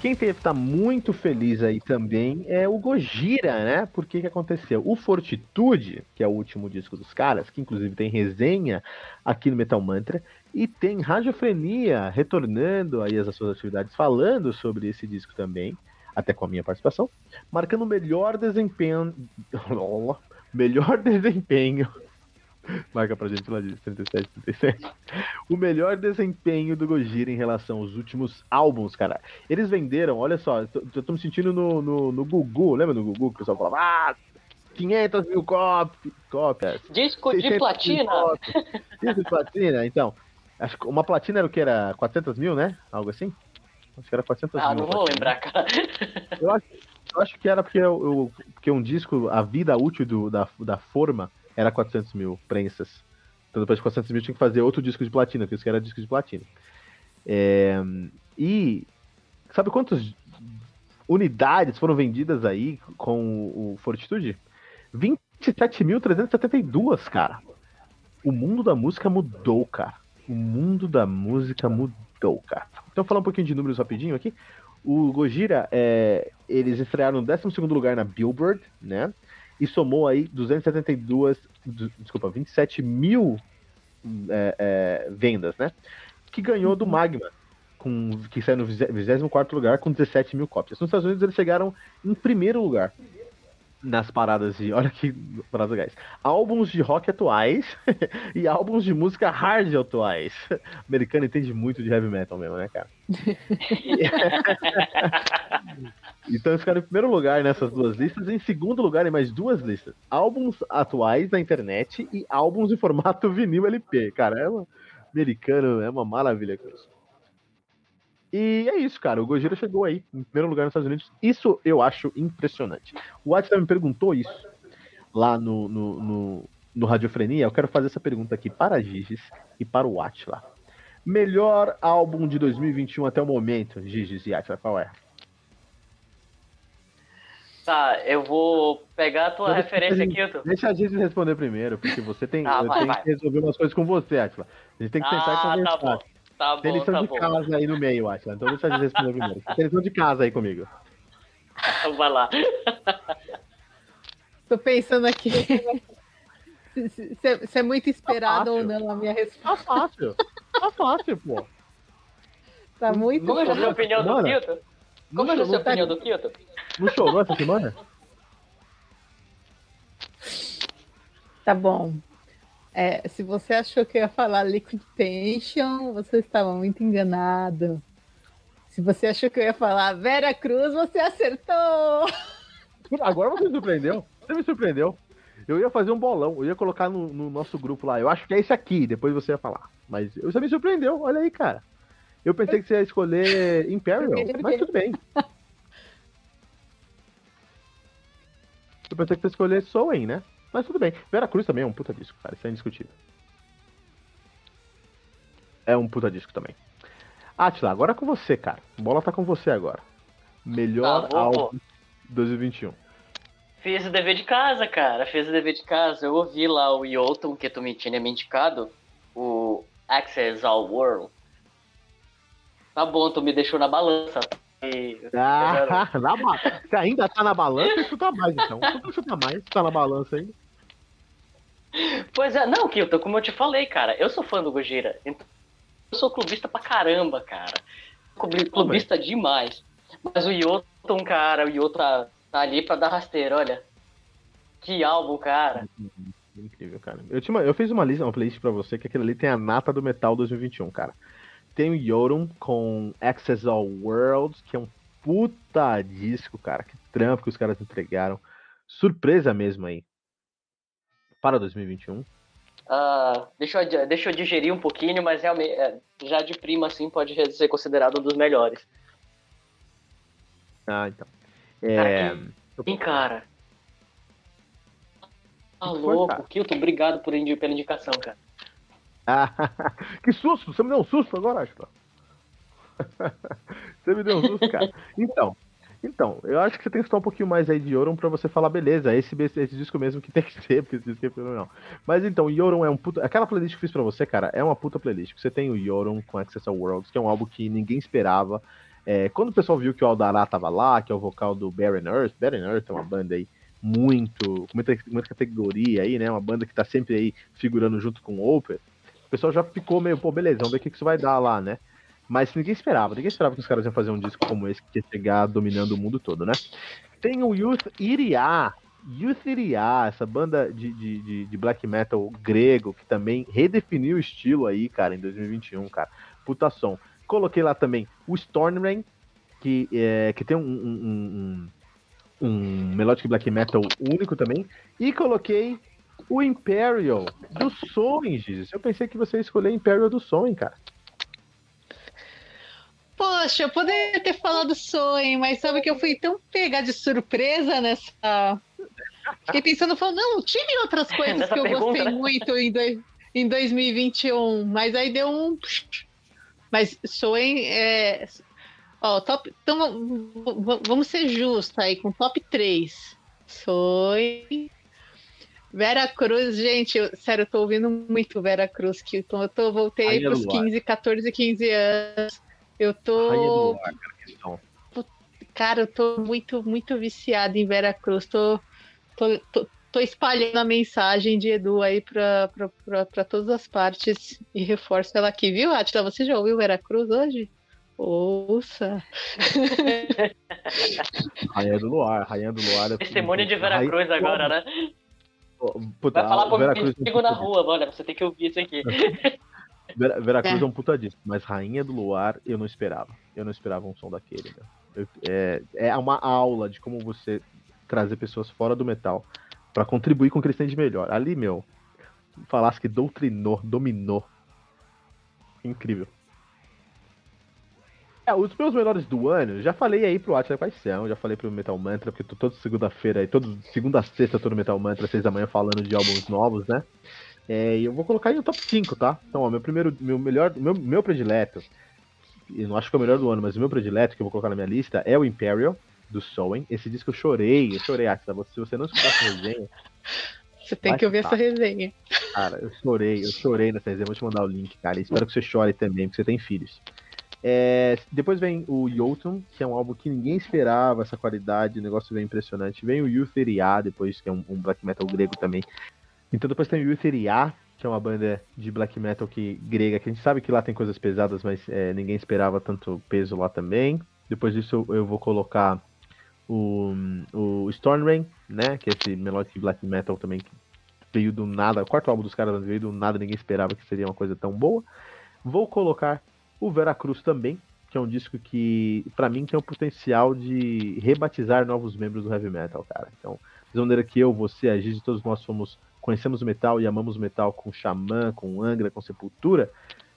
Quem deve estar muito feliz aí também é o Gojira, né? Porque que aconteceu? O Fortitude, que é o último disco dos caras, que inclusive tem resenha aqui no Metal Mantra, e tem Radiofrenia retornando aí às suas atividades, falando sobre esse disco também, até com a minha participação, marcando o melhor desempenho. melhor desempenho Marca pra gente lá de 37, 37. O melhor desempenho do Gojira em relação aos últimos álbuns, cara. Eles venderam, olha só, eu tô me sentindo no, no, no Gugu, lembra do Gugu que o pessoal falava, ah, 500 mil cópias. Disco de platina. Disco de platina, então. Acho que uma platina era o que? Era 400 mil, né? Algo assim? Acho que era 400 ah, mil. Ah, não vou lembrar, cara. Eu acho, eu acho que era porque, eu, eu, porque um disco, a vida útil do, da, da forma era 400 mil prensas. Então depois de 400 mil tinha que fazer outro disco de platina, por isso que era disco de platina. É, e sabe quantas unidades foram vendidas aí com o Fortitude? 27.372, cara. O mundo da música mudou, cara. O mundo da música mudou, cara. Então, falar um pouquinho de números rapidinho aqui. O Gojira, é, eles estrearam no 12 lugar na Billboard, né? e somou aí 272, desculpa, 27 mil é, é, vendas, né? Que ganhou do uhum. Magma, com, que saiu no 24 lugar com 17 mil cópias. Nos Estados Unidos eles chegaram em primeiro lugar nas paradas de. Olha que paradas legais. Álbuns de rock atuais e álbuns de música hard atuais. O americano entende muito de heavy metal mesmo, né, cara? então ficaram em primeiro lugar nessas duas listas, em segundo lugar em mais duas listas. Álbuns atuais na internet e álbuns em formato vinil LP. Cara, é uma... americano, é uma maravilha, cara. E é isso, cara. O Gojira chegou aí, em primeiro lugar nos Estados Unidos. Isso eu acho impressionante. O Watson me perguntou isso lá no, no, no, no, Radiofrenia. Eu quero fazer essa pergunta aqui para a Giges e para o Atila. Melhor álbum de 2021 até o momento, Giges e Atila, qual é? Tá, eu vou pegar a tua então, referência aqui. Tô... Deixa a Giges responder primeiro, porque você tem, ah, vai, tem que resolver umas coisas com você, Atila. A gente tem que sentar ah, e tá conversar. Tá bom. Tá bom, Tem lição tá de bom. casa aí no meio, acho. Então deixa eu responder primeiro. Tem lição de casa aí comigo. Vai lá. Tô pensando aqui. Se, se, se é muito esperado tá ou não a minha resposta. Tá fácil. Tá fácil, pô. Tá muito Como é a sua opinião do Kilton? Como é a sua opinião do Kilton? Não chorou essa semana? Tá bom. É, se você achou que eu ia falar Liquid Tension, você estava muito enganado. Se você achou que eu ia falar Vera Cruz, você acertou! Agora você me surpreendeu. Você me surpreendeu. Eu ia fazer um bolão, eu ia colocar no, no, nosso grupo lá. Eu acho que é esse aqui, depois você ia falar. Mas você me surpreendeu, olha aí, cara. Eu pensei que você ia escolher Imperial, mas tudo bem. Eu pensei que você ia escolher Soen, né? Mas tudo bem. Vera Cruz também é um puta disco, cara. Isso é indiscutível. É um puta disco também. Atila, agora é com você, cara. A bola tá com você agora. Melhor tá, álbum 2021. Fiz o dever de casa, cara. Fiz o dever de casa. Eu ouvi lá o Yoton, que tu me tinha me indicado. O Access All World. Tá bom, tu me deixou na balança. Ah, na ba... Você ainda tá na balança, chuta mais então. Chuta mais, tá na balança ainda. Pois é, não, Kilton, como eu te falei, cara, eu sou fã do Gojira. Então eu sou clubista pra caramba, cara. Clubista demais. Mas o Yoton, cara, o Yoton tá, tá, ali pra dar rasteiro, olha. Que álbum, cara. Incrível, cara. Eu, tinha uma, eu fiz uma lista, uma playlist pra você, que aquele ali tem a nata do Metal 2021, cara. Tem o Yorum com Access All Worlds, que é um puta disco, cara. Que trampo que os caras entregaram. Surpresa mesmo aí. Para 2021. Uh, deixa, eu, deixa eu digerir um pouquinho, mas realmente, é, já de prima, assim, pode ser considerado um dos melhores. Ah, então. É... Sim, cara. Tá louco, Kilton, obrigado por, pela indicação, cara. que susto! Você me deu um susto agora, Ashton? você me deu um susto, cara. Então, então, eu acho que você tem que estar um pouquinho mais aí de Yoron pra você falar, beleza, esse, esse disco mesmo que tem que ser, porque esse disco é não. Mas então, Yoron é um puta. Aquela playlist que eu fiz pra você, cara, é uma puta playlist. Você tem o Yoron com Access Worlds, que é um álbum que ninguém esperava. É, quando o pessoal viu que o Aldará tava lá, que é o vocal do Baron Earth, Baron Earth é uma banda aí muito, com muita, muita categoria aí, né? Uma banda que tá sempre aí figurando junto com o Oper. O pessoal já ficou meio, pô, beleza, vamos ver o que, que isso vai dar lá, né? Mas ninguém esperava, ninguém esperava que os caras iam fazer um disco como esse que ia chegar dominando o mundo todo, né? Tem o Youth Iriá, Youth Iriá, essa banda de, de, de, de, black metal grego, que também redefiniu o estilo aí, cara, em 2021, cara. Puta som. Coloquei lá também o Stormrain, que, é, que tem um, um, um, um melodic black metal único também. E coloquei o Imperial do Songes. Eu pensei que você ia escolher Imperial do Sonho, cara. Poxa, eu poderia ter falado sonho, mas sabe que eu fui tão pega de surpresa nessa. Fiquei pensando, falando, não, tive outras coisas que eu pergunta, gostei né? muito em, do... em 2021, mas aí deu um. Mas sonho é. Ó, top. Então vamos ser justos aí, com top 3. Sonho. Vera Cruz, gente, eu, sério, eu tô ouvindo muito Vera Cruz, que eu, tô, eu tô, voltei para os 15, 14, 15 anos. Eu tô. Cara, eu tô muito, muito viciada em Veracruz. Tô, tô, tô, tô espalhando a mensagem de Edu aí pra, pra, pra, pra todas as partes e reforço ela aqui, viu, Atila? Você já ouviu Veracruz hoje? Ouça! Rainha do Luar, Rainha do Luar. É Testemunha de Veracruz Rainha... agora, né? Puta, Vai falar pro amigo na rua, olha, você tem que ouvir isso aqui. Vera, Veracruz é. é um puta disco, mas Rainha do Luar eu não esperava. Eu não esperava um som daquele. Eu, é, é uma aula de como você trazer pessoas fora do metal para contribuir com o que eles têm de melhor. Ali, meu, falasse que doutrinou, dominou. Incrível. É, os meus melhores do ano, já falei aí pro Atila quais são, já falei pro Metal Mantra, porque tô toda segunda-feira, todo segunda a sexta tô no Metal Mantra, seis da manhã falando de álbuns novos, né? É, e eu vou colocar em um top 5, tá? Então, ó, meu primeiro, meu melhor, meu, meu predileto, eu não acho que é o melhor do ano, mas o meu predileto que eu vou colocar na minha lista é o Imperial, do Soen. Esse disco eu chorei, eu chorei, Axel. Se você não escutar essa resenha. Você tem que ouvir essa resenha. Cara, eu chorei, eu chorei nessa resenha. Vou te mandar o link, cara. Espero que você chore também, porque você tem filhos. É, depois vem o Jotun, que é um álbum que ninguém esperava essa qualidade, o negócio bem impressionante. Vem o Eutheria, depois, que é um, um black metal grego também, então depois tem o Yutheria, que é uma banda de black metal que, grega, que a gente sabe que lá tem coisas pesadas, mas é, ninguém esperava tanto peso lá também. Depois disso eu, eu vou colocar o, o Stormrain, né? Que é esse melodic black metal também que veio do nada. O quarto álbum dos caras veio do nada, ninguém esperava que seria uma coisa tão boa. Vou colocar o Veracruz também, que é um disco que, para mim, tem o potencial de rebatizar novos membros do heavy metal, cara. Então, da maneira que eu, você, a Giz, todos nós fomos conhecemos metal e amamos metal com Xamã, com Angra, com Sepultura,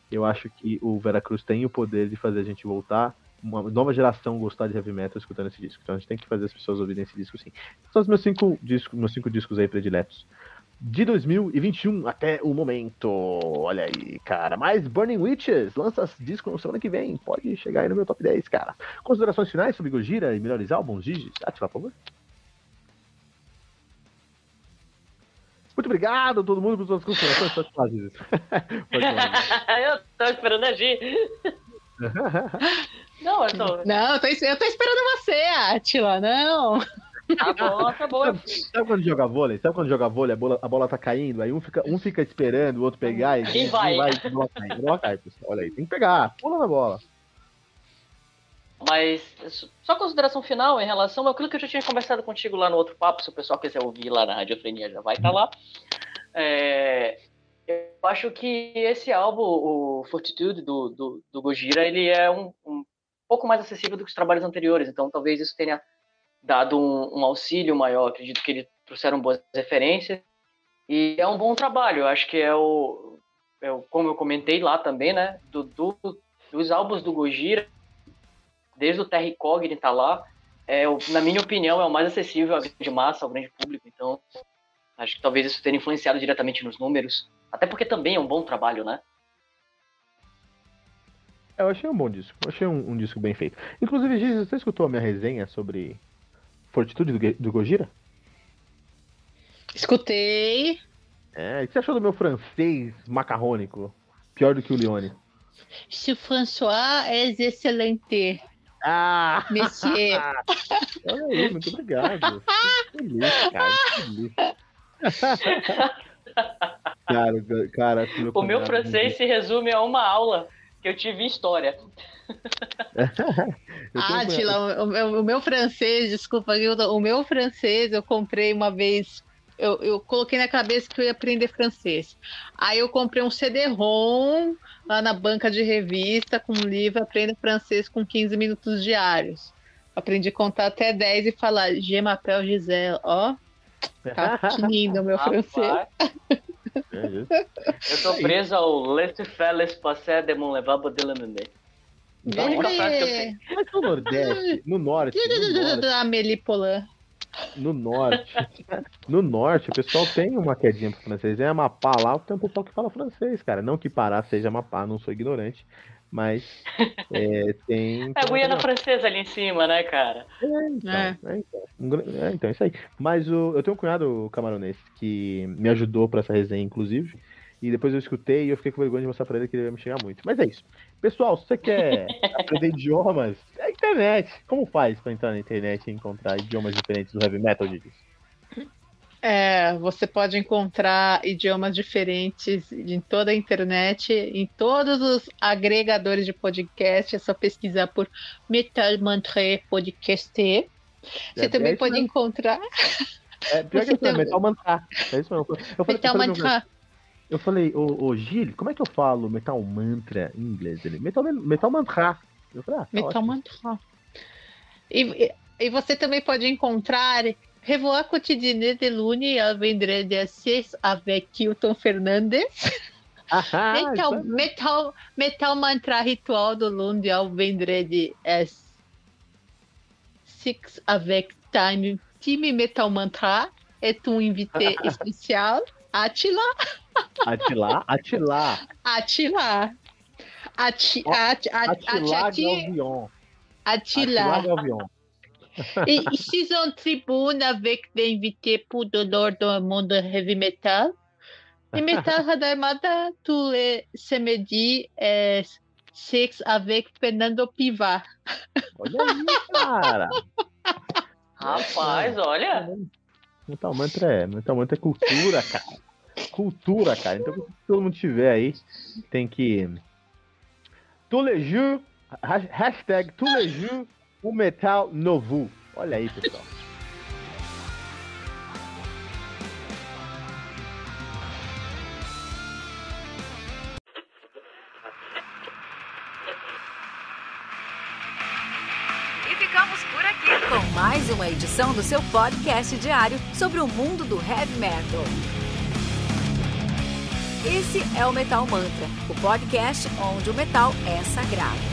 eu acho que o Veracruz tem o poder de fazer a gente voltar, uma nova geração gostar de heavy metal escutando esse disco. Então a gente tem que fazer as pessoas ouvirem esse disco sim. São os meus cinco discos, meus cinco discos aí prediletos. De 2021 até o momento. Olha aí, cara. Mais Burning Witches. Lança disco na semana que vem. Pode chegar aí no meu top 10, cara. Considerações finais sobre Gojira e melhores álbuns, Gigi? Ativa, por favor. Muito obrigado a todo mundo por suas considerações. Pode falar, Eu tô esperando agir. Não, eu tô... Não, eu tô, eu tô esperando você, Atila, não. Tá bom, tá bom. Sabe, quando joga vôlei? Sabe quando joga vôlei, a bola, a bola tá caindo, aí um fica, um fica esperando, o outro pegar e, e vai. vai bola cai, bola cai, Olha aí, tem que pegar, pula na bola. Mas só consideração final em relação àquilo que eu já tinha conversado contigo lá no outro papo, se o pessoal quiser ouvir lá na Radiofrenia já vai estar tá lá. É, eu acho que esse álbum, o Fortitude do, do, do Gojira, ele é um, um, pouco mais acessível do que os trabalhos anteriores, então talvez isso tenha dado um, um auxílio maior. Acredito que eles trouxeram boas referências e é um bom trabalho. Eu acho que é o, é o como eu comentei lá também, né, do, do dos álbuns do Gojira desde o Terry Cogni tá lá, é, na minha opinião, é o mais acessível à grande massa, ao grande público. Então, acho que talvez isso tenha influenciado diretamente nos números. Até porque também é um bom trabalho, né? Eu achei um bom disco. Eu achei um, um disco bem feito. Inclusive, Giz, você escutou a minha resenha sobre Fortitude do, do Gojira? Escutei. É, o que você achou do meu francês macarrônico? Pior do que o Leone. Se François é excelente. Ah! Monsieur. Aí, muito obrigado. Fico feliz, cara. fico feliz. Cara, cara, meu O meu francês se resume a uma aula que eu tive história. Tenho Ah, Tila, o, meu- o meu francês, desculpa, o meu francês eu comprei uma vez. Eu, eu coloquei na cabeça que eu ia aprender francês. Aí eu comprei um CD-ROM lá na banca de revista com um livro Aprenda Francês com 15 minutos diários. Aprendi a contar até 10 e falar Je m'appelle Gisele. Ó, tá que lindo o meu francês. É eu tô preso ao laissez-faire, laissez-passer de mon lavabo de la menée. Da única frase que eu sei. Mas no Nordeste, no Norte, no Norte, Amélie Poulain. no Norte, no Norte, o pessoal tem uma quedinha pro francês. É Amapá lá, tem um pessoal que fala francês, cara. Não que Pará seja Amapá, não sou ignorante, mas é, tem. É a Guiana Francesa ali em cima, né, cara? Então, É. é, então, é, então, isso aí. Mas o, eu tenho um cunhado camaronês que me ajudou pra essa resenha, inclusive. E depois eu escutei e eu fiquei com vergonha de mostrar pra ele que ele ia me xingar muito. Mas é isso. Pessoal, se você quer aprender idiomas, é a internet. Como faz pra entrar na internet e encontrar idiomas diferentes do heavy metal, Didi? É, você pode encontrar idiomas diferentes em toda a internet, em todos os agregadores de podcast. É só pesquisar por Metal Mantra Podcast. Você É, também é isso pode mesmo. encontrar É, pior Você que é tem- metal mantra. É isso mesmo. Eu falei, Metal eu falei, Mantra. eu falei ô, ô Gil, como é que eu falo metal mantra em inglês? Ele, metal, metal mantra. Eu falei, ah, tá Metal ótimo. Mantra. E- e você também pode encontrar Revoar Quotidien de Lune vendredi à 6 avec Kilton Fernandes. Metal, isso metal, metal Mantra Ritual do Lune ao vendredi às 6 avec Time Time Metal Mantra. É um invité especial. Atila. é. Atila. Ati, Ó, ati, ati, Atilá ati, Galvion. Atilá Atila. Et ici en tribune avec des invités pour de l'ordre dans le monde heavy metal. Et Metal Radamada tous les samedis é sex avec Fernando Pivar. Olha aí, cara. Rapaz, olha. Metal Mantra é, Metal Mantra é cultura, cara. Cultura, cara. Então, se todo mundo tiver aí, tem que. Tuleju, hashtag Tuleju, o metal novo. Olha aí, pessoal. E ficamos por aqui com mais uma edição do seu podcast diário sobre o mundo do heavy metal. Esse é o Metal Mantra, o podcast onde o metal é sagrado.